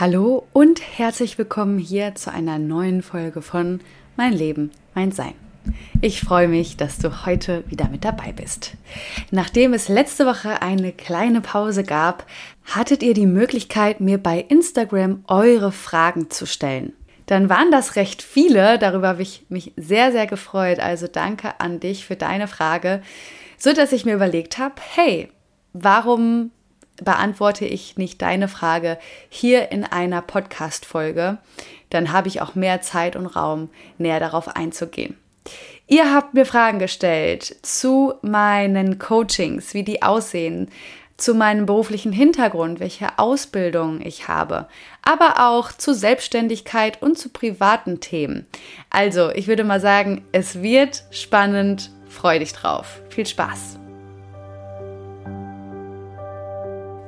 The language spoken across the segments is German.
Hallo und herzlich willkommen hier zu einer neuen Folge von Mein Leben, mein Sein. Ich freue mich, dass du heute wieder mit dabei bist. Nachdem es letzte Woche eine kleine Pause gab, hattet ihr die Möglichkeit, mir bei Instagram eure Fragen zu stellen. Dann waren das recht viele, darüber habe ich mich sehr, sehr gefreut. Also danke an dich für deine Frage, so dass ich mir überlegt habe, hey, warum beantworte ich nicht deine Frage hier in einer Podcast-Folge, dann habe ich auch mehr Zeit und Raum, näher darauf einzugehen. Ihr habt mir Fragen gestellt zu meinen Coachings, wie die aussehen, zu meinem beruflichen Hintergrund, welche Ausbildung ich habe, aber auch zu Selbstständigkeit und zu privaten Themen. Also, ich würde mal sagen, es wird spannend, freu dich drauf. Viel Spaß!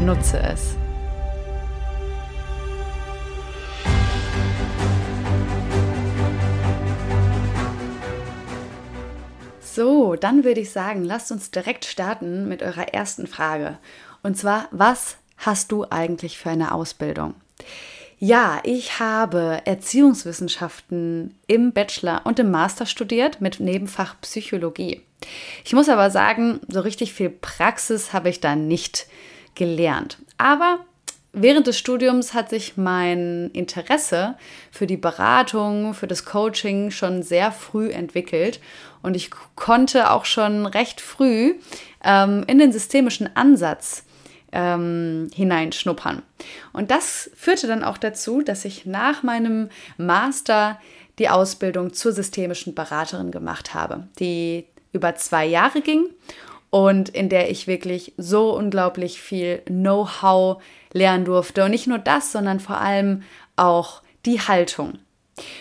Nutze es. So, dann würde ich sagen, lasst uns direkt starten mit eurer ersten Frage. Und zwar, was hast du eigentlich für eine Ausbildung? Ja, ich habe Erziehungswissenschaften im Bachelor und im Master studiert mit Nebenfach Psychologie. Ich muss aber sagen, so richtig viel Praxis habe ich da nicht gelernt. Aber während des Studiums hat sich mein Interesse für die Beratung, für das Coaching schon sehr früh entwickelt und ich konnte auch schon recht früh ähm, in den systemischen Ansatz ähm, hineinschnuppern. Und das führte dann auch dazu, dass ich nach meinem Master die Ausbildung zur systemischen Beraterin gemacht habe, die über zwei Jahre ging und in der ich wirklich so unglaublich viel Know-how lernen durfte. Und nicht nur das, sondern vor allem auch die Haltung.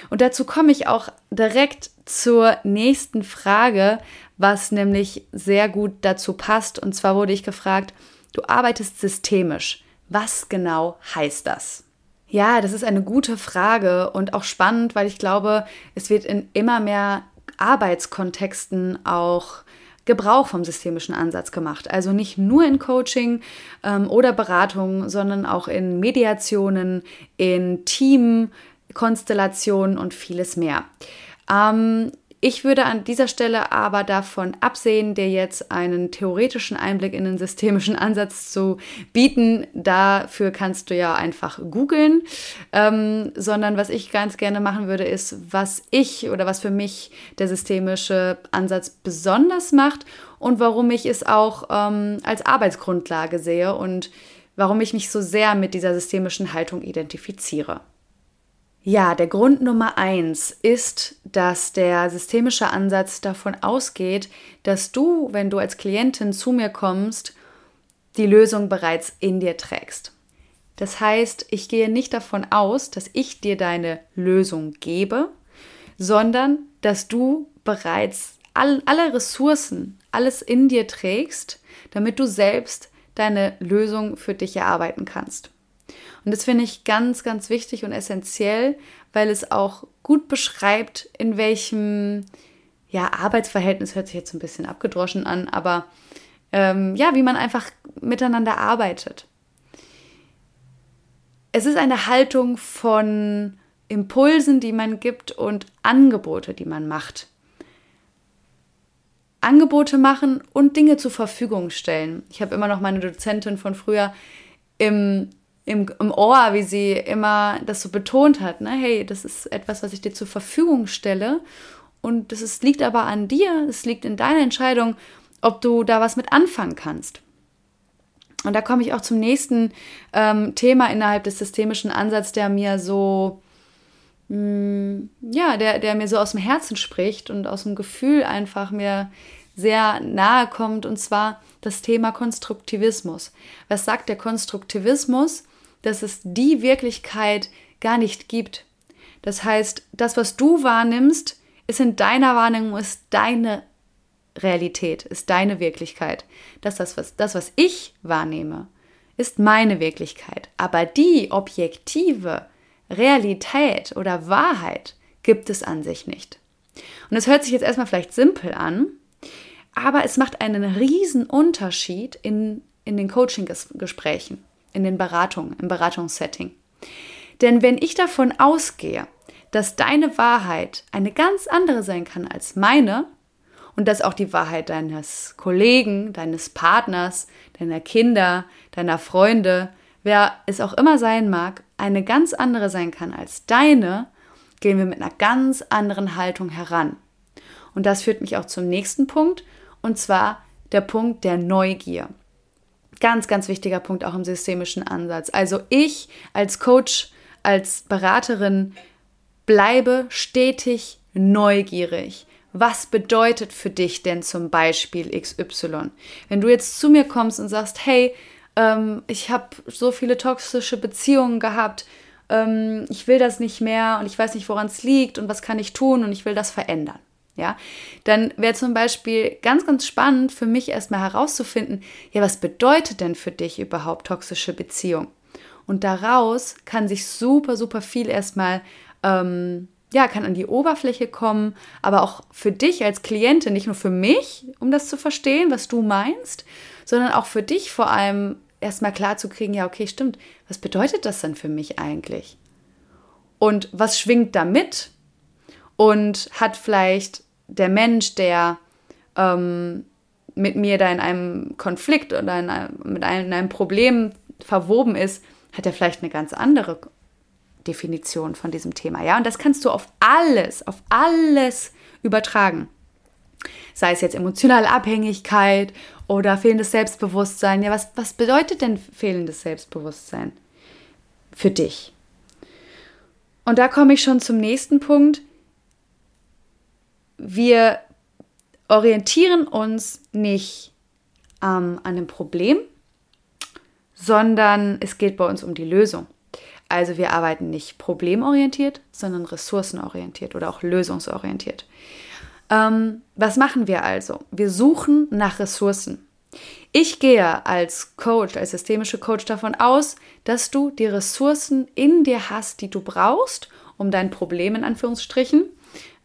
Und dazu komme ich auch direkt zur nächsten Frage, was nämlich sehr gut dazu passt. Und zwar wurde ich gefragt, du arbeitest systemisch. Was genau heißt das? Ja, das ist eine gute Frage und auch spannend, weil ich glaube, es wird in immer mehr Arbeitskontexten auch Gebrauch vom systemischen Ansatz gemacht. Also nicht nur in Coaching ähm, oder Beratung, sondern auch in Mediationen, in Teamkonstellationen und vieles mehr. Ähm, ich würde an dieser Stelle aber davon absehen, dir jetzt einen theoretischen Einblick in den systemischen Ansatz zu bieten. Dafür kannst du ja einfach googeln. Ähm, sondern was ich ganz gerne machen würde, ist, was ich oder was für mich der systemische Ansatz besonders macht und warum ich es auch ähm, als Arbeitsgrundlage sehe und warum ich mich so sehr mit dieser systemischen Haltung identifiziere. Ja, der Grund Nummer eins ist, dass der systemische Ansatz davon ausgeht, dass du, wenn du als Klientin zu mir kommst, die Lösung bereits in dir trägst. Das heißt, ich gehe nicht davon aus, dass ich dir deine Lösung gebe, sondern dass du bereits all, alle Ressourcen, alles in dir trägst, damit du selbst deine Lösung für dich erarbeiten kannst. Und das finde ich ganz, ganz wichtig und essentiell, weil es auch gut beschreibt, in welchem ja, Arbeitsverhältnis hört sich jetzt ein bisschen abgedroschen an, aber ähm, ja, wie man einfach miteinander arbeitet. Es ist eine Haltung von Impulsen, die man gibt und Angebote, die man macht. Angebote machen und Dinge zur Verfügung stellen. Ich habe immer noch meine Dozentin von früher im im, im Ohr, wie sie immer das so betont hat. Ne? Hey, das ist etwas, was ich dir zur Verfügung stelle. Und das ist, liegt aber an dir, es liegt in deiner Entscheidung, ob du da was mit anfangen kannst. Und da komme ich auch zum nächsten ähm, Thema innerhalb des systemischen Ansatzes, der mir so, mh, mm, ja, der, der mir so aus dem Herzen spricht und aus dem Gefühl einfach mir sehr nahe kommt, und zwar das Thema Konstruktivismus. Was sagt der Konstruktivismus? Das ist die Wirklichkeit gar nicht gibt. Das heißt, das, was du wahrnimmst, ist in deiner Wahrnehmung, ist deine Realität, ist deine Wirklichkeit. Das, das, was, das, was ich wahrnehme, ist meine Wirklichkeit. Aber die objektive Realität oder Wahrheit gibt es an sich nicht. Und es hört sich jetzt erstmal vielleicht simpel an, aber es macht einen riesen Unterschied in, in den Coaching-Gesprächen, in den Beratungen, im Beratungssetting. Denn wenn ich davon ausgehe, dass deine Wahrheit eine ganz andere sein kann als meine und dass auch die Wahrheit deines Kollegen, deines Partners, deiner Kinder, deiner Freunde, wer es auch immer sein mag, eine ganz andere sein kann als deine, gehen wir mit einer ganz anderen Haltung heran. Und das führt mich auch zum nächsten Punkt, und zwar der Punkt der Neugier. Ganz, ganz wichtiger Punkt auch im systemischen Ansatz. Also ich als Coach, als Beraterin bleibe stetig neugierig. Was bedeutet für dich denn zum Beispiel XY? Wenn du jetzt zu mir kommst und sagst, hey, ähm, ich habe so viele toxische Beziehungen gehabt, ähm, ich will das nicht mehr und ich weiß nicht, woran es liegt und was kann ich tun und ich will das verändern. Ja, dann wäre zum Beispiel ganz, ganz spannend für mich erstmal herauszufinden, ja, was bedeutet denn für dich überhaupt toxische Beziehung? Und daraus kann sich super, super viel erstmal, ähm, ja, kann an die Oberfläche kommen, aber auch für dich als Klientin, nicht nur für mich, um das zu verstehen, was du meinst, sondern auch für dich vor allem erstmal klar zu kriegen, ja, okay, stimmt, was bedeutet das denn für mich eigentlich? Und was schwingt da mit? Und hat vielleicht der Mensch, der ähm, mit mir da in einem Konflikt oder in einem, mit einem, in einem Problem verwoben ist, hat er vielleicht eine ganz andere Definition von diesem Thema. Ja, und das kannst du auf alles, auf alles übertragen. Sei es jetzt emotionale Abhängigkeit oder fehlendes Selbstbewusstsein. Ja, was, was bedeutet denn fehlendes Selbstbewusstsein für dich? Und da komme ich schon zum nächsten Punkt. Wir orientieren uns nicht ähm, an dem Problem, sondern es geht bei uns um die Lösung. Also wir arbeiten nicht problemorientiert, sondern ressourcenorientiert oder auch lösungsorientiert. Ähm, was machen wir also? Wir suchen nach Ressourcen. Ich gehe als Coach, als systemische Coach davon aus, dass du die Ressourcen in dir hast, die du brauchst, um dein Problem in Anführungsstrichen.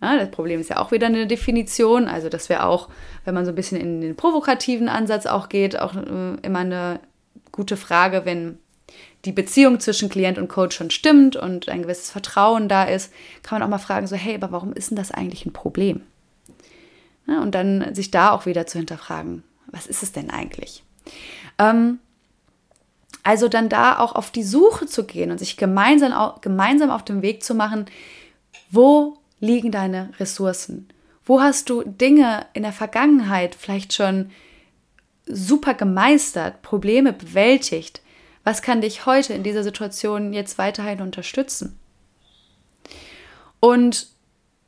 Ja, das Problem ist ja auch wieder eine Definition. Also das wäre auch, wenn man so ein bisschen in den provokativen Ansatz auch geht, auch äh, immer eine gute Frage, wenn die Beziehung zwischen Klient und Coach schon stimmt und ein gewisses Vertrauen da ist, kann man auch mal fragen, so, hey, aber warum ist denn das eigentlich ein Problem? Ja, und dann sich da auch wieder zu hinterfragen, was ist es denn eigentlich? Ähm, also dann da auch auf die Suche zu gehen und sich gemeinsam, gemeinsam auf den Weg zu machen, wo liegen deine Ressourcen? Wo hast du Dinge in der Vergangenheit vielleicht schon super gemeistert, Probleme bewältigt? Was kann dich heute in dieser Situation jetzt weiterhin unterstützen? Und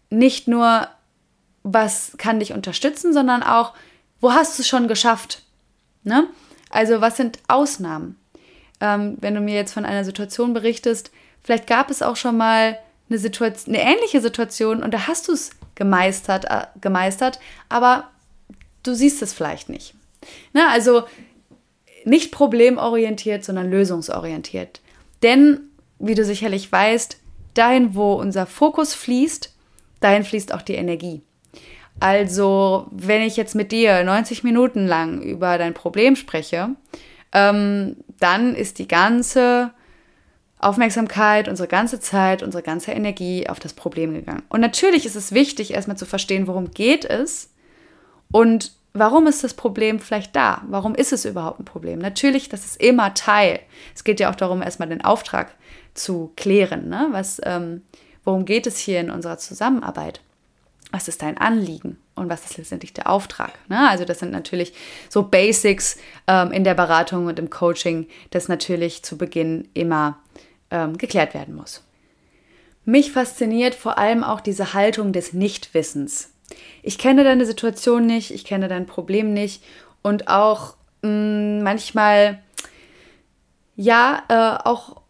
nicht nur, was kann dich unterstützen, sondern auch, wo hast du es schon geschafft? Ne? Also was sind Ausnahmen? Ähm, wenn du mir jetzt von einer Situation berichtest, vielleicht gab es auch schon mal eine, Situation, eine ähnliche Situation und da hast du es gemeistert, äh, gemeistert, aber du siehst es vielleicht nicht. Ne? Also nicht problemorientiert, sondern lösungsorientiert. Denn, wie du sicherlich weißt, dahin, wo unser Fokus fließt, dahin fließt auch die Energie. Also, wenn ich jetzt mit dir 90 Minuten lang über dein Problem spreche, ähm, dann ist die ganze Aufmerksamkeit, unsere ganze Zeit, unsere ganze Energie auf das Problem gegangen. Und natürlich ist es wichtig, erstmal zu verstehen, worum geht es und warum ist das Problem vielleicht da? Warum ist es überhaupt ein Problem? Natürlich, das ist immer Teil. Es geht ja auch darum, erstmal den Auftrag zu klären. Ne? Was, ähm, worum geht es hier in unserer Zusammenarbeit? was ist dein Anliegen und was ist letztendlich der Auftrag. Ne? Also das sind natürlich so Basics ähm, in der Beratung und im Coaching, das natürlich zu Beginn immer ähm, geklärt werden muss. Mich fasziniert vor allem auch diese Haltung des Nichtwissens. Ich kenne deine Situation nicht, ich kenne dein Problem nicht und auch mh, mm, manchmal, ja, äh, auch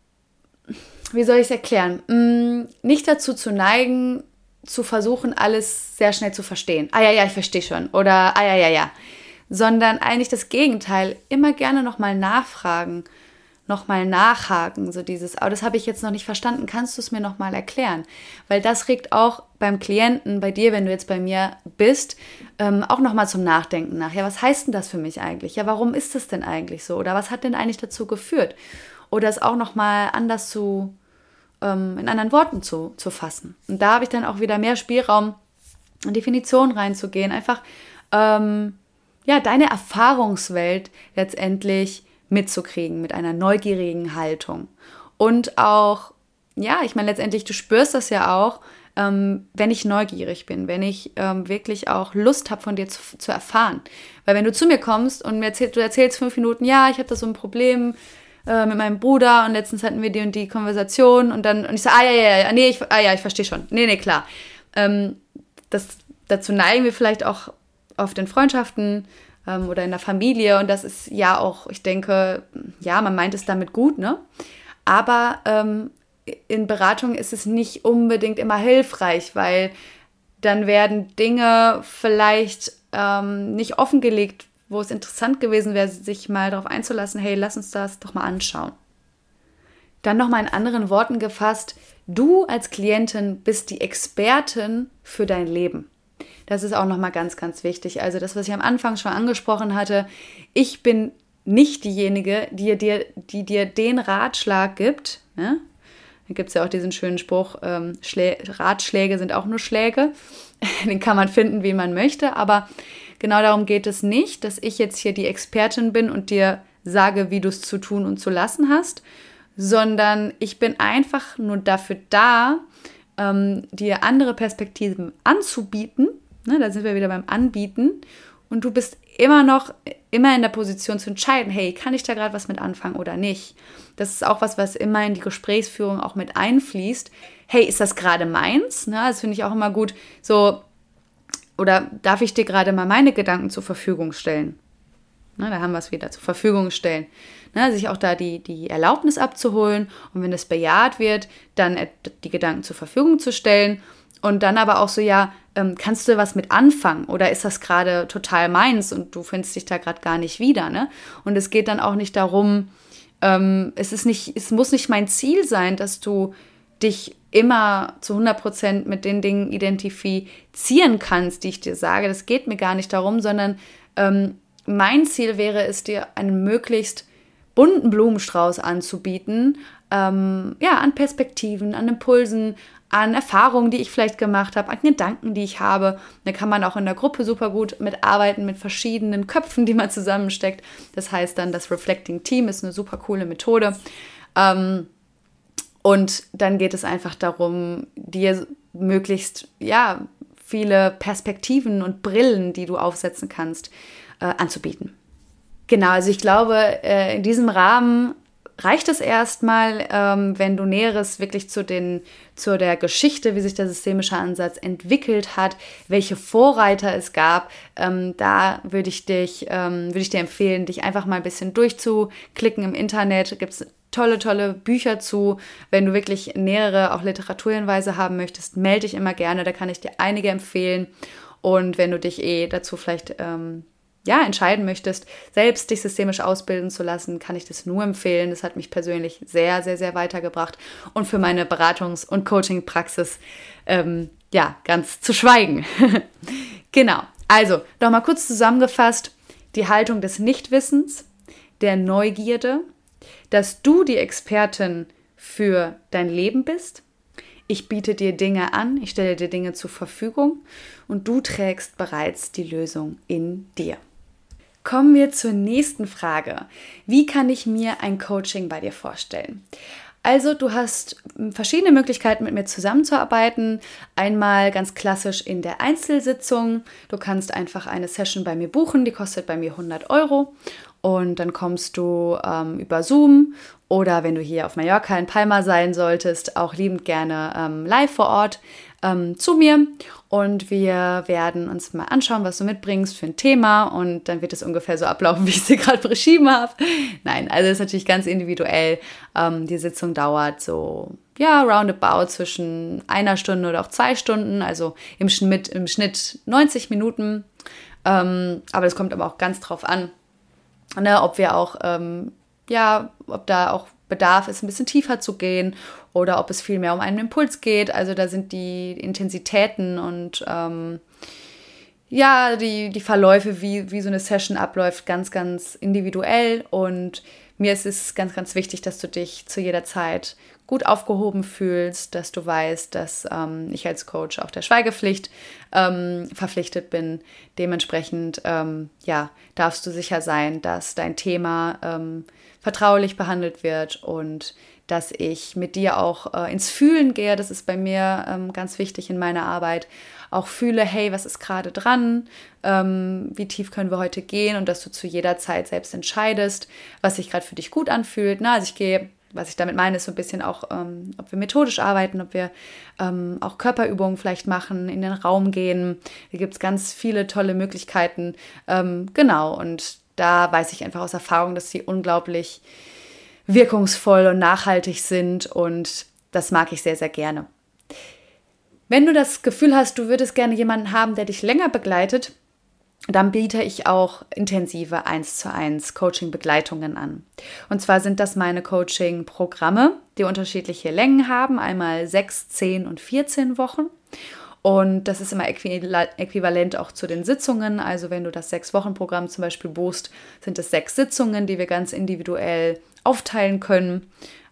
wie soll ich es erklären? Mm, nicht dazu zu neigen, zu versuchen, alles sehr schnell zu verstehen. Ah ja, ja, ich verstehe schon. Oder ah ja, ja, ja. Sondern eigentlich das Gegenteil. Immer gerne nochmal nachfragen, nochmal nachhaken. So dieses, aber oh, das habe ich jetzt noch nicht verstanden. Kannst du es mir nochmal erklären? Weil das regt auch beim Klienten, bei dir, wenn du jetzt bei mir bist, ähm, auch nochmal zum Nachdenken nach. Ja, was heißt denn das für mich eigentlich? Ja, warum ist das denn eigentlich so? Oder was hat denn eigentlich dazu geführt? Oder es auch nochmal anders zu ähm, in anderen Worten zu, zu fassen. Und da habe ich dann auch wieder mehr Spielraum, in Definitionen reinzugehen, einfach ähm, ja, deine Erfahrungswelt letztendlich mitzukriegen mit einer neugierigen Haltung. Und auch, ja, ich meine, letztendlich, du spürst das ja auch, ähm, wenn ich neugierig bin, wenn ich ähm, wirklich auch Lust habe, von dir zu, zu, erfahren. Weil wenn du zu mir kommst und mir erzähl, du erzählst fünf Minuten, ja, ich habe da so ein Problem, äh, mit meinem Bruder und letztens hatten wir die und die Konversation und dann, und ich so, ah ja, ja, ja, nee, ich, ah ja, ich verstehe schon. Nee, nee, klar. Ähm, das, dazu neigen wir vielleicht auch oft in Freundschaften ähm, oder in der Familie und das ist ja auch, ich denke, ja, man meint es damit gut, ne? Aber ähm, in Beratung ist es nicht unbedingt immer hilfreich, weil dann werden Dinge vielleicht ähm, nicht offengelegt, wo es interessant gewesen wäre, sich mal darauf einzulassen, hey, lass uns das doch mal anschauen. Dann nochmal in anderen Worten gefasst, du als Klientin bist die Expertin für dein Leben. Das ist auch nochmal ganz, ganz wichtig. Also das, was ich am Anfang schon angesprochen hatte, ich bin nicht diejenige, die dir, die dir den Ratschlag gibt. Ne? Da gibt es ja auch diesen schönen Spruch, ähm, Ratschläge sind auch nur Schläge. Den kann man finden, wie man möchte, aber Genau darum geht es nicht, dass ich jetzt hier die Expertin bin und dir sage, wie du es zu tun und zu lassen hast, sondern ich bin einfach nur dafür da, ähm, dir andere Perspektiven anzubieten. Ne, da sind wir wieder beim Anbieten. Und du bist immer noch immer in der Position zu entscheiden, hey, kann ich da gerade was mit anfangen oder nicht? Das ist auch was, was immer in die Gesprächsführung auch mit einfließt. Hey, ist das gerade meins? Ne, das finde ich auch immer gut. So, oder darf ich dir gerade mal meine Gedanken zur Verfügung stellen? Na, da haben wir es wieder, zur Verfügung stellen. Na, sich auch da die, die Erlaubnis abzuholen und wenn es bejaht wird, dann die Gedanken zur Verfügung zu stellen und dann aber auch so, ja, ähm, kannst du was mit anfangen oder ist das gerade total meins und du findest dich da gerade gar nicht wieder, ne? Und es geht dann auch nicht darum, ähm, es ist nicht, es muss nicht mein Ziel sein, dass du dich immer zu 100% mit den Dingen identifizieren kannst, die ich dir sage. Das geht mir gar nicht darum, sondern ähm, mein Ziel wäre es, dir einen möglichst bunten Blumenstrauß anzubieten, ähm, ja, an Perspektiven, an Impulsen, an Erfahrungen, die ich vielleicht gemacht habe, an Gedanken, die ich habe. Da kann man auch in der Gruppe super gut mitarbeiten mit verschiedenen Köpfen, die man zusammensteckt. Das heißt dann, das Reflecting Team ist eine super coole Methode. Ähm, und dann geht es einfach darum, dir möglichst, ja, viele Perspektiven und Brillen, die du aufsetzen kannst, äh, anzubieten. Genau, also ich glaube, äh, in diesem Rahmen reicht es erstmal, ähm, wenn du Näheres wirklich zu, den, zu der Geschichte, wie sich der systemische Ansatz entwickelt hat, welche Vorreiter es gab. Ähm, da würde ich, ähm, würde ich dir empfehlen, dich einfach mal ein bisschen durchzuklicken im Internet. Gibt es tolle, tolle Bücher zu. Wenn du wirklich nähere auch Literaturhinweise haben möchtest, melde dich immer gerne. Da kann ich dir einige empfehlen. Und wenn du dich eh dazu vielleicht ähm, ja, entscheiden möchtest, selbst dich systemisch ausbilden zu lassen, kann ich das nur empfehlen. Das hat mich persönlich sehr, sehr, sehr weitergebracht und für meine Beratungs- und Coaching-Praxis ähm, ja, ganz zu schweigen. genau. Also, nochmal kurz zusammengefasst: die Haltung des Nichtwissens, der Neugierde, dass du die Expertin für dein Leben bist. Ich biete dir Dinge an, ich stelle dir Dinge zur Verfügung und du trägst bereits die Lösung in dir. Kommen wir zur nächsten Frage. Wie kann ich mir ein Coaching bei dir vorstellen? Also du hast hm, verschiedene Möglichkeiten, mit mir zusammenzuarbeiten. Einmal ganz klassisch in der Einzelsitzung. Du kannst einfach eine Session bei mir buchen, die kostet bei mir 100 Euro. und dann kommst du ähm, über Zoom oder wenn du hier auf Mallorca in Palma sein solltest, auch liebend gerne ähm, live vor Ort ähm, zu mir und wir werden uns mal anschauen, was du mitbringst für ein Thema und dann wird es ungefähr so ablaufen, wie ich dir gerade beschrieben habe. Nein, also ist natürlich ganz individuell. Ähm, die Sitzung dauert so, ja, roundabout zwischen einer Stunde oder auch zwei Stunden, also im Schnitt, im Schnitt 90 Minuten. Ähm, aber das kommt aber auch ganz drauf an, ne, ob wir auch, ähm, ja, ob da auch Bedarf ist, ein bisschen tiefer zu gehen oder ob es vielmehr um einen Impuls geht. Also da sind die Intensitäten und ähm, ja, die, die Verläufe, wie, wie so eine Session abläuft, ganz, ganz individuell. Und mir ist es ganz, ganz wichtig, dass du dich zu jeder Zeit gut aufgehoben fühlst, dass du weißt, dass ähm, ich als Coach auch der Schweigepflicht ähm, verpflichtet bin. Dementsprechend, ähm, ja, darfst du sicher sein, dass dein Thema ähm, vertraulich behandelt wird und dass ich mit dir auch äh, ins Fühlen gehe. Das ist bei mir ähm, ganz wichtig in meiner Arbeit. Auch fühle, hey, was ist gerade dran? Ähm, wie tief können wir heute gehen? Und dass du zu jeder Zeit selbst entscheidest, was sich gerade für dich gut anfühlt. Na, also ich gehe was ich damit meine, ist so ein bisschen auch, ähm, ob wir methodisch arbeiten, ob wir ähm, auch Körperübungen vielleicht machen, in den Raum gehen. Hier gibt es ganz viele tolle Möglichkeiten. Ähm, genau, und da weiß ich einfach aus Erfahrung, dass sie unglaublich wirkungsvoll und nachhaltig sind und das mag ich sehr, sehr gerne. Wenn du das Gefühl hast, du würdest gerne jemanden haben, der dich länger begleitet, dann biete ich auch intensive 1 zu 1 Coaching-Begleitungen an. Und zwar sind das meine Coaching-Programme, die unterschiedliche Längen haben, einmal 6, 10 und 14 Wochen. Und das ist immer äquivalent auch zu den Sitzungen. Also wenn du das Sechs-Wochen-Programm zum Beispiel buchst, sind es sechs Sitzungen, die wir ganz individuell aufteilen können.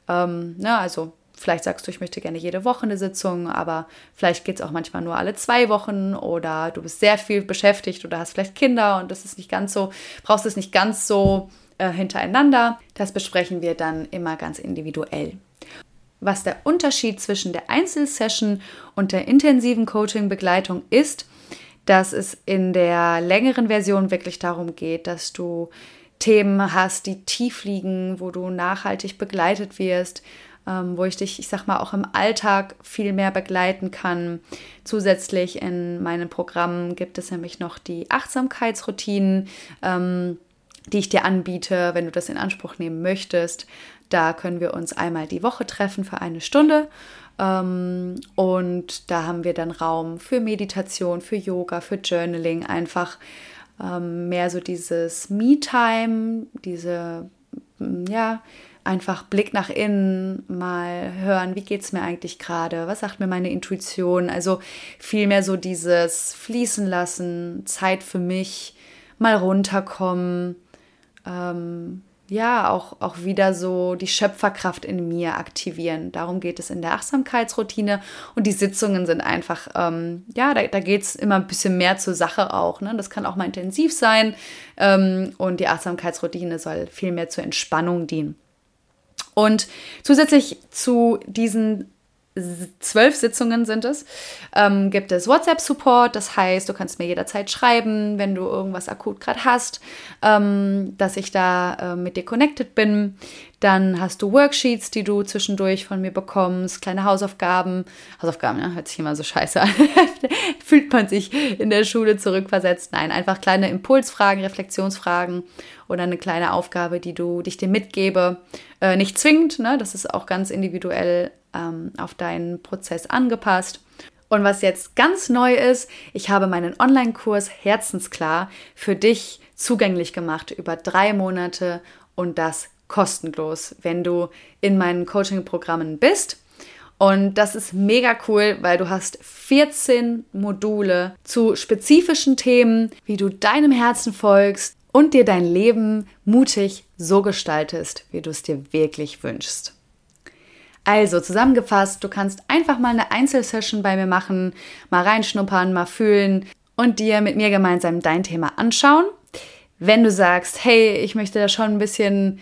Ähm, na, ne, also vielleicht sagst du, ich möchte gerne jede Woche eine Sitzung, aber vielleicht geht es auch manchmal nur alle zwei Wochen oder du bist sehr viel beschäftigt oder hast vielleicht Kinder und das ist nicht ganz so, brauchst es nicht ganz so äh, hintereinander. Das besprechen wir dann immer ganz individuell was der Unterschied zwischen der Einzelsession und der intensiven Coaching-Begleitung ist, dass es in der längeren Version wirklich darum geht, dass du Themen hast, die tief liegen, wo du nachhaltig begleitet wirst, ähm, wo ich dich, ich sag mal, auch im Alltag viel mehr begleiten kann. Zusätzlich in meinen Programmen gibt es nämlich noch die Achtsamkeitsroutinen. Ähm, die ich dir anbiete, wenn du das in Anspruch nehmen möchtest. Da können wir uns einmal die Woche treffen für eine Stunde. Ähm, und da haben wir dann Raum für Meditation, für Yoga, für Journaling, einfach ähm, mehr so dieses Me-Time, diese, mm, ja, einfach Blick nach innen, mal hören, wie geht es mir eigentlich gerade, was sagt mir meine Intuition, also vielmehr so dieses Fließen lassen, Zeit für mich, mal runterkommen, ähm, ja, auch, auch wieder so die Schöpferkraft in mir aktivieren. Darum geht es in der Achtsamkeitsroutine. Und die Sitzungen sind einfach, ähm, ja, da, da geht es immer ein bisschen mehr zur Sache auch. Ne? Das kann auch mal intensiv sein. Ähm, und die Achtsamkeitsroutine soll viel mehr zur Entspannung dienen. Und zusätzlich zu diesen zwölf Sitzungen sind es, ähm, gibt es WhatsApp-Support. Das heißt, du kannst mir jederzeit schreiben, wenn du irgendwas akut gerade hast, ähm, dass ich da äh, mit dir connected bin. Dann hast du Worksheets, die du zwischendurch von mir bekommst, kleine Hausaufgaben. Hausaufgaben, ja, hört sich immer so scheiße an. Fühlt man sich in der Schule zurückversetzt? Nein, einfach kleine Impulsfragen, Reflexionsfragen oder eine kleine Aufgabe, die du dich dir mitgebe. Äh, nicht zwingend, ne? das ist auch ganz individuell ähm, auf deinen Prozess angepasst. Und was jetzt ganz neu ist, ich habe meinen Online-Kurs Herzensklar für dich zugänglich gemacht über drei Monate und das kostenlos, wenn du in meinen Coaching-Programmen bist. Und das ist mega cool, weil du hast 14 Module zu spezifischen Themen, wie du deinem Herzen folgst und dir dein Leben mutig so gestaltest, wie du es dir wirklich wünschst. Also zusammengefasst, du kannst einfach mal eine Einzelsession bei mir machen, mal reinschnuppern, mal fühlen und dir mit mir gemeinsam dein Thema anschauen. Wenn du sagst, hey, ich möchte da schon ein bisschen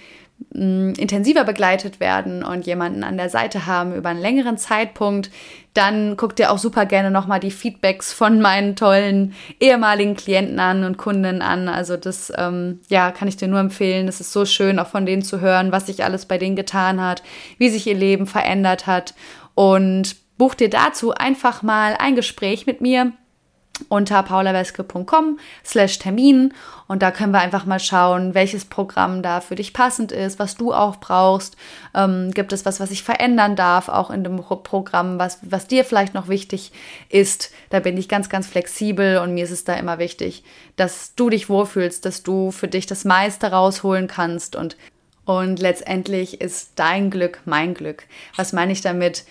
intensiver begleitet werden und jemanden an der Seite haben über einen längeren Zeitpunkt, dann guck dir auch super gerne nochmal die Feedbacks von meinen tollen ehemaligen Klienten an und Kunden an. Also das, ähm, ja, kann ich dir nur empfehlen. Es ist so schön, auch von denen zu hören, was sich alles bei denen getan hat, wie sich ihr Leben verändert hat. Und buch dir dazu einfach mal ein Gespräch mit mir unter paulaweske.com slash Termin und da können wir einfach mal schauen, welches Programm da für dich passend ist, was du auch brauchst. Ähm, gibt es was, was ich verändern darf, auch in dem Programm, was, was dir vielleicht noch wichtig ist. Da bin ich ganz, ganz flexibel und mir ist es da immer wichtig, dass du dich wohlfühlst, dass du für dich das meiste rausholen kannst und und letztendlich ist dein Glück mein Glück. Was meine ich damit?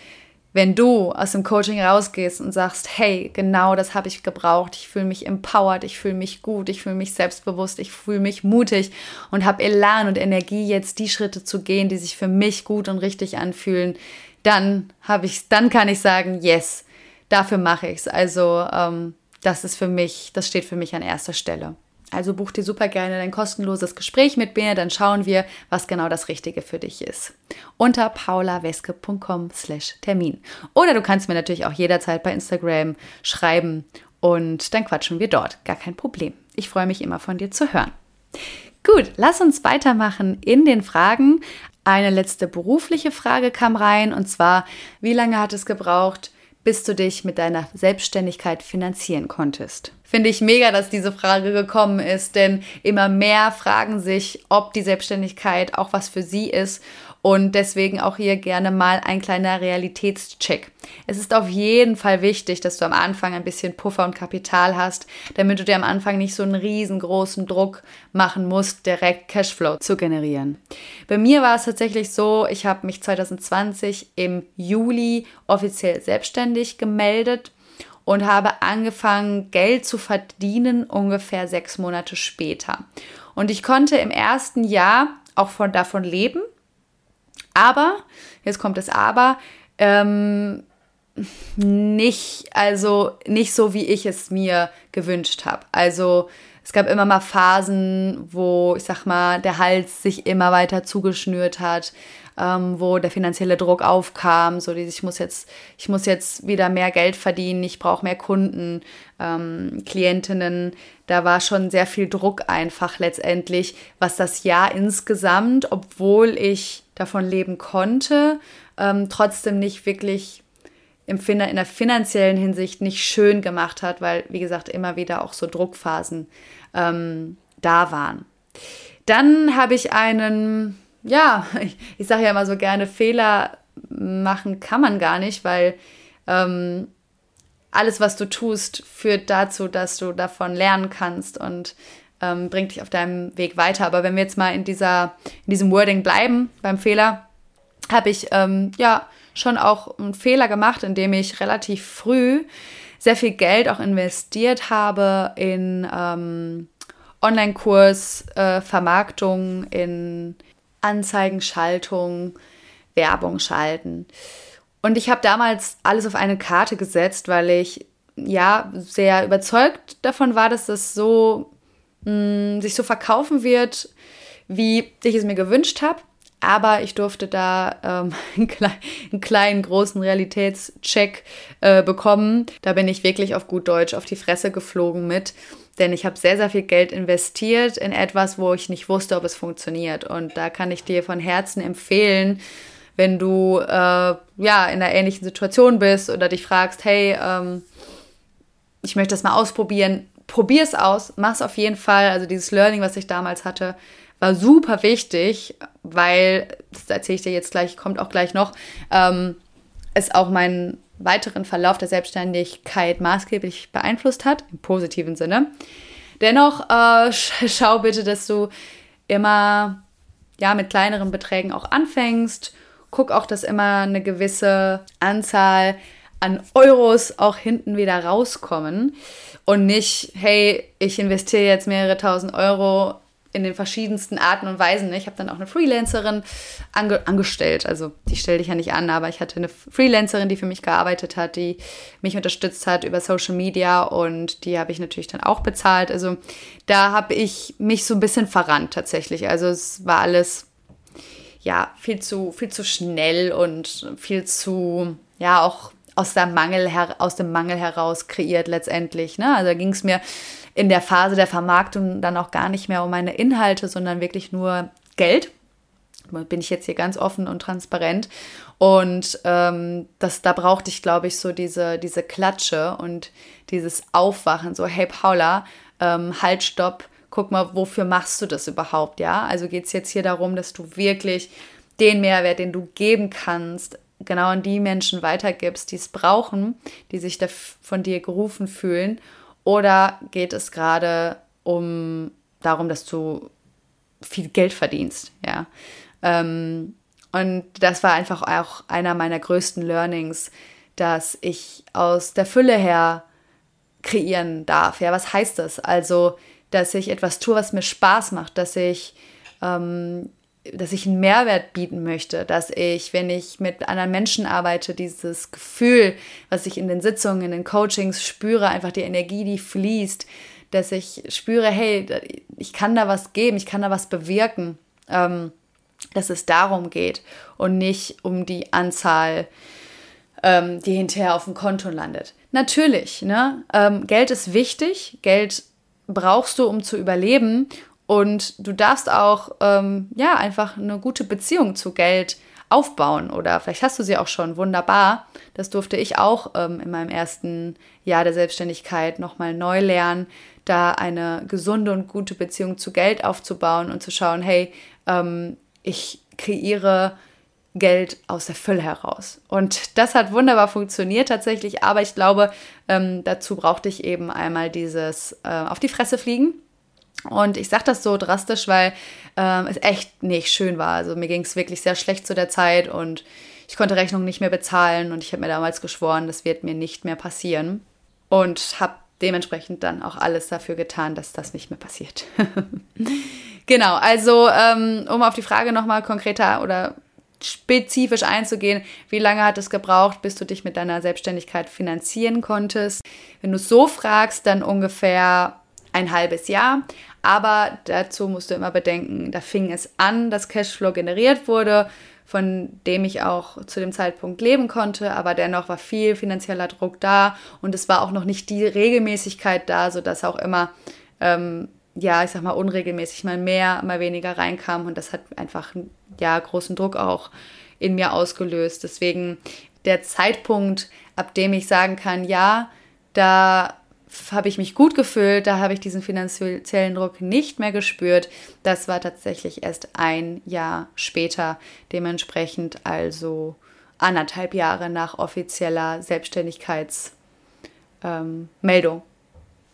Wenn du aus dem Coaching rausgehst und sagst, hey, genau das habe ich gebraucht, ich fühle mich empowered, ich fühle mich gut, ich fühle mich selbstbewusst, ich fühle mich mutig und habe Elan und Energie, jetzt die Schritte zu gehen, die sich für mich gut und richtig anfühlen, dann habe ich, dann kann ich sagen, yes, dafür mache ich es. Also ähm, das ist für mich, das steht für mich an erster Stelle. Also buch dir super gerne dein kostenloses Gespräch mit mir, dann schauen wir, was genau das Richtige für dich ist. Unter paulaweske.com slash Termin. Oder du kannst mir natürlich auch jederzeit bei Instagram schreiben und dann quatschen wir dort. Gar kein Problem. Ich freue mich immer von dir zu hören. Gut, lass uns weitermachen in den Fragen. Eine letzte berufliche Frage kam rein und zwar, wie lange hat es gebraucht, bis du dich mit deiner Selbstständigkeit finanzieren konntest? Finde ich mega, dass diese Frage gekommen ist, denn immer mehr fragen sich, ob die Selbstständigkeit auch was für sie ist und deswegen auch hier gerne mal ein kleiner Realitätscheck. Es ist auf jeden Fall wichtig, dass du am Anfang ein bisschen Puffer und Kapital hast, damit du dir am Anfang nicht so einen riesengroßen Druck machen musst, direkt Cashflow zu generieren. Bei mir war es tatsächlich so, ich habe mich 2020 im Juli offiziell selbstständig gemeldet und habe angefangen, Geld zu verdienen ungefähr sechs Monate später. Und ich konnte im ersten Jahr auch von, davon leben, aber, jetzt kommt das Aber, ähm, nicht, also nicht so, wie ich es mir gewünscht habe. Also es gab immer mal Phasen, wo, ich sag mal, der Hals sich immer weiter zugeschnürt hat, ähm, wo der finanzielle Druck aufkam, so dieses, ich muss jetzt, ich muss jetzt wieder mehr Geld verdienen, ich brauche mehr Kunden, ähm, Klientinnen. Da war schon sehr viel Druck einfach letztendlich, was das Jahr insgesamt, obwohl ich davon leben konnte, ähm, trotzdem nicht wirklich in der finanziellen Hinsicht nicht schön gemacht hat, weil, wie gesagt, immer wieder auch so Druckphasen ähm, da waren. Dann habe ich einen, ja, ich, ich sage ja immer so gerne, Fehler machen kann man gar nicht, weil ähm, alles, was du tust, führt dazu, dass du davon lernen kannst und ähm, bringt dich auf deinem Weg weiter. Aber wenn wir jetzt mal in, dieser, in diesem Wording bleiben, beim Fehler, habe ich ähm, ja schon auch einen Fehler gemacht, indem ich relativ früh sehr viel Geld auch investiert habe in ähm, Online-Kurs, äh, Vermarktung, in Anzeigenschaltung, Werbung schalten. Und ich habe damals alles auf eine Karte gesetzt, weil ich ja sehr überzeugt davon war, dass das so mh, sich so verkaufen wird, wie ich es mir gewünscht habe. Aber ich durfte da ähm, einen, kleinen, einen, kleinen, großen Realitätscheck äh, bekommen. Da bin ich wirklich auf gut Deutsch auf die Fresse geflogen mit. Denn ich habe sehr, sehr viel Geld investiert in etwas, wo ich nicht wusste, ob es funktioniert. Und da kann ich dir von Herzen empfehlen, wenn du äh, ja in einer ähnlichen Situation bist oder dich fragst, hey, ähm, ich möchte das mal ausprobieren, probier es aus, mach es auf jeden Fall. Also dieses Learning, was ich damals hatte, war super wichtig, weil, das erzähle ich dir jetzt gleich, kommt auch gleich noch, ähm, es auch meinen weiteren Verlauf der Selbstständigkeit maßgeblich beeinflusst hat, im positiven Sinne. Dennoch äh, schau bitte, dass du immer ja, mit kleineren Beträgen auch anfängst. Guck auch, dass immer eine gewisse Anzahl an Euros auch hinten wieder rauskommen und nicht, hey, ich investiere jetzt mehrere tausend Euro in den verschiedensten Arten und Weisen. Ich habe dann auch eine Freelancerin ange angestellt. Also die stelle ich ja nicht an, aber ich hatte eine Freelancerin, die für mich gearbeitet hat, die mich unterstützt hat über Social Media und die habe ich natürlich dann auch bezahlt. Also da habe ich mich so ein bisschen verrannt tatsächlich. Also es war alles ja, viel zu, viel zu schnell und viel zu, ja, auch aus, Mangel aus dem Mangel heraus kreiert letztendlich. Ne? Also da ging es mir in der Phase der Vermarktung dann auch gar nicht mehr um meine Inhalte, sondern wirklich nur Geld. Bin ich jetzt hier ganz offen und transparent. Und ähm, das, da brauchte ich, glaube ich, so diese, diese Klatsche und dieses Aufwachen, so, hey Paula, ähm, halt, stopp, guck mal, wofür machst du das überhaupt, ja? Also geht es jetzt hier darum, dass du wirklich den Mehrwert, den du geben kannst, genau an die Menschen weitergibst, die es brauchen, die sich da von dir gerufen fühlen? Oder geht es gerade um darum, dass du viel Geld verdienst, ja? Ähm, und das war einfach auch einer meiner größten Learnings, dass ich aus der Fülle her kreieren darf. Ja, was heißt das? Also, dass ich etwas tue, was mir Spaß macht, dass ich ähm, dass ich einen Mehrwert bieten möchte, dass ich, wenn ich mit anderen Menschen arbeite, dieses Gefühl, was ich in den Sitzungen, in den Coachings spüre, einfach die Energie, die fließt, dass ich spüre, hey, ich kann da was geben, ich kann da was bewirken, ähm, dass es darum geht und nicht um die Anzahl, ähm, die hinterher auf dem Konto landet. Natürlich, ne? Ähm, Geld ist wichtig, Geld brauchst du, um zu überleben und du darfst auch, ähm, ja, einfach eine gute Beziehung zu Geld aufbauen oder vielleicht hast du sie auch schon wunderbar. Das durfte ich auch ähm, in meinem ersten Jahr der Selbstständigkeit nochmal neu lernen, da eine gesunde und gute Beziehung zu Geld aufzubauen und zu schauen, hey, ähm, ich kreiere Geld aus der Fülle heraus. Und das hat wunderbar funktioniert tatsächlich, aber ich glaube, ähm, dazu brauchte ich eben einmal dieses äh, auf die Fresse fliegen und ich sage das so drastisch, weil ähm, es echt nicht schön war. Also mir ging es wirklich sehr schlecht zu der Zeit und ich konnte Rechnungen nicht mehr bezahlen und ich habe mir damals geschworen, das wird mir nicht mehr passieren. Und habe dementsprechend dann auch alles dafür getan, dass das nicht mehr passiert. genau, also ähm, um auf die Frage nochmal konkreter oder spezifisch einzugehen, wie lange hat es gebraucht, bis du dich mit deiner Selbstständigkeit finanzieren konntest? Wenn du es so fragst, dann ungefähr ein halbes Jahr. Aber dazu musst du immer bedenken, da fing es an, dass Cashflow generiert wurde, von dem ich auch zu dem Zeitpunkt leben konnte, aber dennoch war viel finanzieller Druck da und es war auch noch nicht die Regelmäßigkeit da, sodass auch immer, ähm, ja, ich sag mal, unregelmäßig mal mehr, mal weniger reinkam und das hat einfach, ja, großen Druck auch in mir ausgelöst. Deswegen der Zeitpunkt, ab dem ich sagen kann, ja, da habe ich mich gut gefühlt, da habe ich diesen finanziellen Druck nicht mehr gespürt. Das war tatsächlich erst ein Jahr später, dementsprechend also anderthalb Jahre nach offizieller Selbstständigkeitsmeldung. Ähm,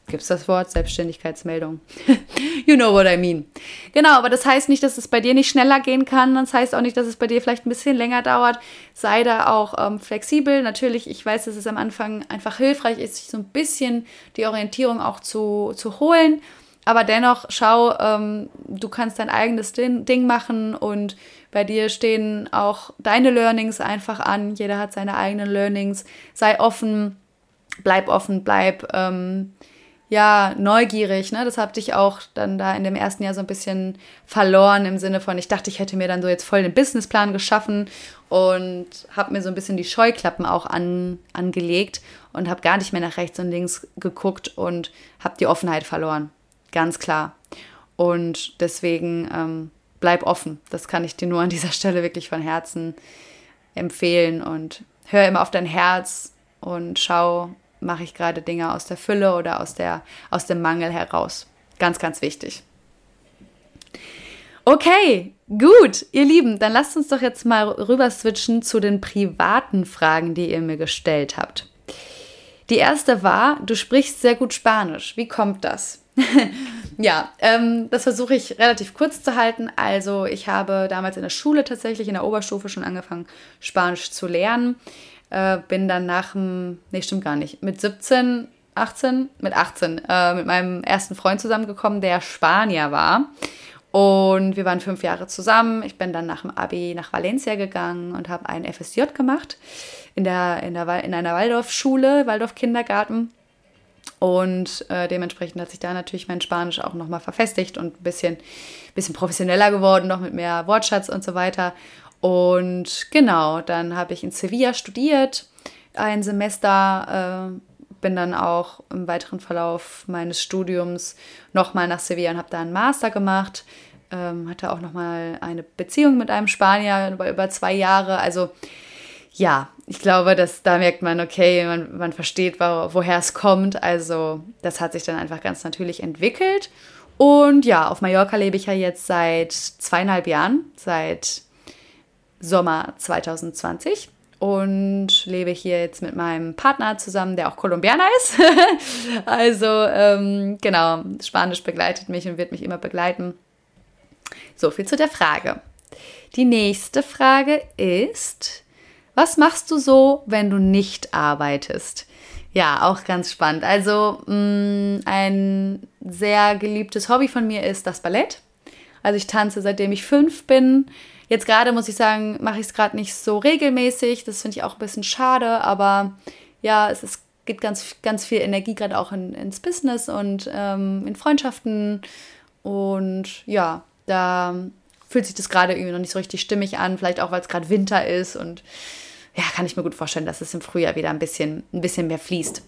Gibt es das Wort? Selbstständigkeitsmeldung. you know what I mean. Genau, aber das heißt nicht, dass es bei dir nicht schneller gehen kann. Das heißt auch nicht, dass es bei dir vielleicht ein bisschen länger dauert. Sei da auch ähm, flexibel. Natürlich, ich weiß, dass es am Anfang einfach hilfreich ist, sich so ein bisschen die Orientierung auch zu, zu holen. Aber dennoch, schau, ähm, du kannst dein eigenes Ding machen und bei dir stehen auch deine Learnings einfach an. Jeder hat seine eigenen Learnings. Sei offen, bleib offen, bleib. Ähm, ja, neugierig, ne? Das habe ich auch dann da in dem ersten Jahr so ein bisschen verloren im Sinne von, ich dachte, ich hätte mir dann so jetzt voll den Businessplan geschaffen und habe mir so ein bisschen die Scheuklappen auch an, angelegt und habe gar nicht mehr nach rechts und links geguckt und habe die Offenheit verloren. Ganz klar. Und deswegen ähm, bleib offen. Das kann ich dir nur an dieser Stelle wirklich von Herzen empfehlen und hör immer auf dein Herz und schau, mache ich gerade Dinge aus der Fülle oder aus, der, aus dem Mangel heraus. Ganz, ganz wichtig. Okay, gut, ihr Lieben, dann lasst uns doch jetzt mal rüber switchen zu den privaten Fragen, die ihr mir gestellt habt. Die erste war, du sprichst sehr gut Spanisch. Wie kommt das? ja, ähm, das versuche ich relativ kurz zu halten. Also ich habe damals in der Schule tatsächlich in der Oberstufe schon angefangen, Spanisch zu lernen. Äh, bin dann nach dem, nee, stimmt gar nicht, mit 17, 18, mit 18, äh, mit meinem ersten Freund zusammengekommen, der Spanier war. Und wir waren fünf Jahre zusammen. Ich bin dann nach dem Abi nach Valencia gegangen und habe ein FSJ gemacht in, der, in, der, in einer Waldorfschule, Waldorf-Kindergarten. Und äh, dementsprechend hat sich da natürlich mein Spanisch auch nochmal verfestigt und ein bisschen, bisschen professioneller geworden, noch mit mehr Wortschatz und so weiter. Und genau, dann habe ich in Sevilla studiert, ein Semester, äh, bin dann auch im weiteren Verlauf meines Studiums nochmal nach Sevilla und habe da einen Master gemacht. Ähm, hatte auch nochmal eine Beziehung mit einem Spanier über, über zwei Jahre. Also ja, ich glaube, dass da merkt man, okay, man, man versteht, wo, woher es kommt. Also das hat sich dann einfach ganz natürlich entwickelt. Und ja, auf Mallorca lebe ich ja jetzt seit zweieinhalb Jahren, seit Sommer 2020 und lebe hier jetzt mit meinem Partner zusammen, der auch Kolumbianer ist. also ähm, genau, Spanisch begleitet mich und wird mich immer begleiten. So viel zu der Frage. Die nächste Frage ist, was machst du so, wenn du nicht arbeitest? Ja, auch ganz spannend. Also mh, mm, ein sehr geliebtes Hobby von mir ist das Ballett. Also ich tanze seitdem ich fünf bin. Jetzt gerade muss ich sagen, mache ich es gerade nicht so regelmäßig. Das finde ich auch ein bisschen schade, aber ja, es ist, geht ganz, ganz viel Energie gerade auch in, ins Business und ähm, in Freundschaften. Und ja, da fühlt sich das gerade irgendwie noch nicht so richtig stimmig an. Vielleicht auch, weil es gerade Winter ist und ja, kann ich mir gut vorstellen, dass es im Frühjahr wieder ein bisschen, ein bisschen mehr fließt.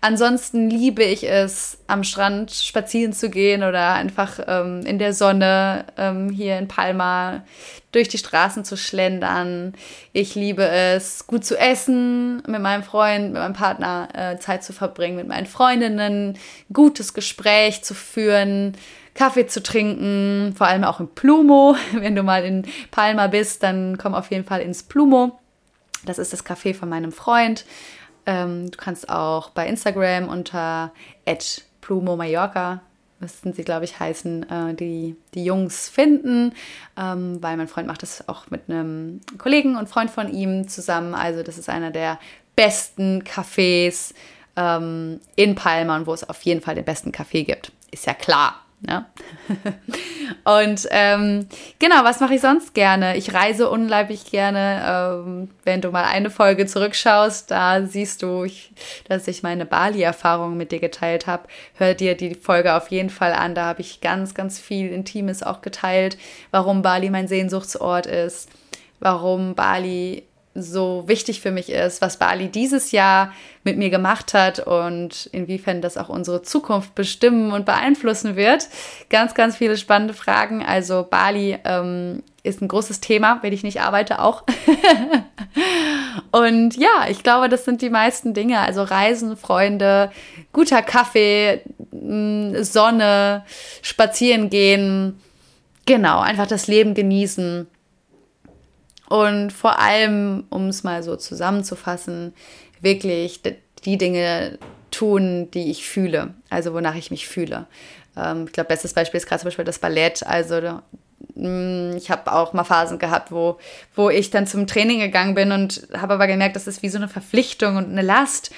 Ansonsten liebe ich es, am Strand spazieren zu gehen oder einfach ähm, in der Sonne ähm, hier in Palma durch die Straßen zu schlendern. Ich liebe es, gut zu essen, mit meinem Freund, mit meinem Partner äh, Zeit zu verbringen, mit meinen Freundinnen, gutes Gespräch zu führen. Kaffee zu trinken, vor allem auch im Plumo. Wenn du mal in Palma bist, dann komm auf jeden Fall ins Plumo. Das ist das Café von meinem Freund. Ähm, du kannst auch bei Instagram unter Plumo Mallorca müssten sie, glaube ich, heißen, äh, die, die Jungs finden, ähm, weil mein Freund macht das auch mit einem Kollegen und Freund von ihm zusammen. Also das ist einer der besten Cafés ähm, in Palma und wo es auf jeden Fall den besten Kaffee gibt. Ist ja klar. Ja. und ähm, genau, was mache ich sonst gerne? Ich reise unglaublich gerne. Ähm, wenn du mal eine Folge zurückschaust, da siehst du, ich, dass ich meine Bali-Erfahrung mit dir geteilt habe. Hör dir die Folge auf jeden Fall an. Da habe ich ganz, ganz viel Intimes auch geteilt, warum Bali mein Sehnsuchtsort ist, warum Bali so wichtig für mich ist, was Bali dieses Jahr mit mir gemacht hat und inwiefern das auch unsere Zukunft bestimmen und beeinflussen wird. Ganz, ganz viele spannende Fragen. Also Bali ähm, ist ein großes Thema, wenn ich nicht arbeite auch. und ja, ich glaube, das sind die meisten Dinge. Also Reisen, Freunde, guter Kaffee, Sonne, spazieren gehen. Genau, einfach das Leben genießen und vor allem, um es mal so zusammenzufassen, wirklich die Dinge tun, die ich fühle, also wonach ich mich fühle. Ähm, ich glaube, bestes Beispiel ist gerade zum Beispiel das Ballett. Also mm, ich habe auch mal Phasen gehabt, wo, wo ich dann zum Training gegangen bin und habe aber gemerkt, das ist wie so eine Verpflichtung und eine Last.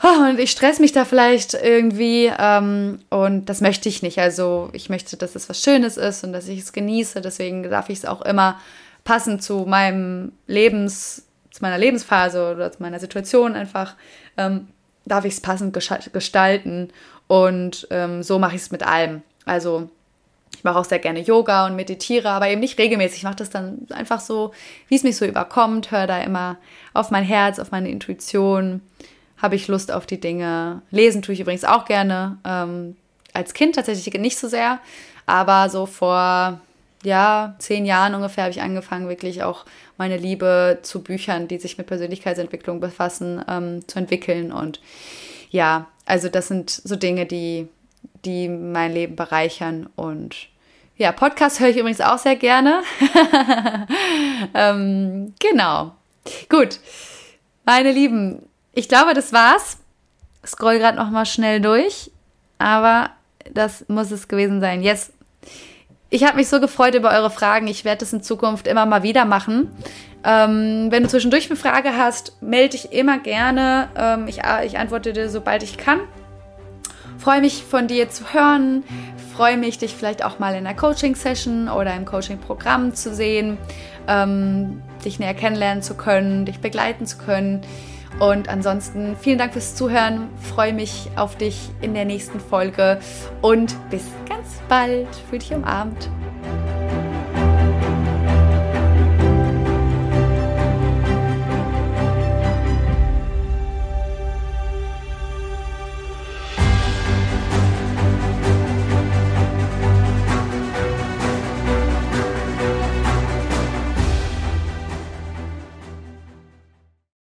Und ich stress mich da vielleicht irgendwie ähm, und das möchte ich nicht. Also ich möchte, dass es was Schönes ist und dass ich es genieße. Deswegen darf ich es auch immer passend zu meinem Lebens, zu meiner Lebensphase oder zu meiner Situation einfach, ähm, darf ich es passend gestalten. Und ähm, so mache ich es mit allem. Also ich mache auch sehr gerne Yoga und meditiere, aber eben nicht regelmäßig. Ich mache das dann einfach so, wie es mich so überkommt, höre da immer auf mein Herz, auf meine Intuition. Habe ich Lust auf die Dinge. Lesen tue ich übrigens auch gerne. Ähm, als Kind tatsächlich nicht so sehr, aber so vor ja, zehn Jahren ungefähr habe ich angefangen, wirklich auch meine Liebe zu Büchern, die sich mit Persönlichkeitsentwicklung befassen, ähm, zu entwickeln. Und ja, also das sind so Dinge, die, die mein Leben bereichern. Und ja, Podcast höre ich übrigens auch sehr gerne. ähm, genau. Gut. Meine Lieben, ich glaube, das war's. Scroll gerade noch mal schnell durch, aber das muss es gewesen sein. Jetzt ich habe mich so gefreut über eure Fragen. Ich werde das in Zukunft immer mal wieder machen. Ähm, wenn du zwischendurch eine Frage hast, melde dich immer gerne. Ähm, ich, ich antworte dir, sobald ich kann. Freue mich von dir zu hören. Freue mich, dich vielleicht auch mal in einer Coaching-Session oder im Coaching-Programm zu sehen, ähm, dich näher kennenlernen zu können, dich begleiten zu können. Und ansonsten vielen Dank fürs Zuhören. Freue mich auf dich in der nächsten Folge und bis ganz bald. Fühl dich umarmt.